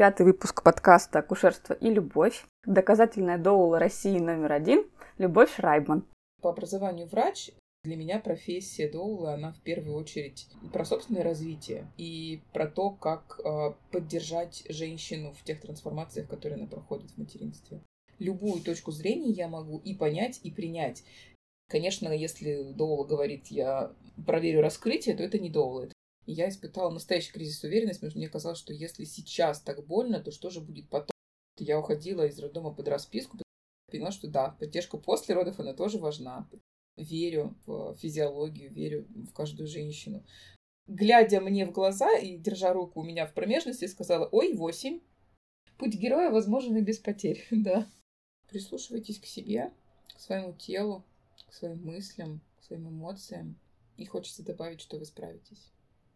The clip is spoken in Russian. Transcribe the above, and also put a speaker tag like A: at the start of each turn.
A: пятый выпуск подкаста «Акушерство и любовь». Доказательная доула России номер один – Любовь Шрайбман.
B: По образованию врач. Для меня профессия доула, она в первую очередь про собственное развитие и про то, как э, поддержать женщину в тех трансформациях, которые она проходит в материнстве. Любую точку зрения я могу и понять, и принять. Конечно, если доула говорит, я проверю раскрытие, то это не доула, это и я испытала настоящий кризис уверенности, потому что мне казалось, что если сейчас так больно, то что же будет потом? Я уходила из роддома под расписку, поняла, что да, поддержка после родов, она тоже важна. Верю в физиологию, верю в каждую женщину. Глядя мне в глаза и держа руку у меня в промежности, сказала, ой, восемь. Путь героя возможен и без потерь, да. Прислушивайтесь к себе, к своему телу, к своим мыслям, к своим эмоциям. И хочется добавить, что вы справитесь.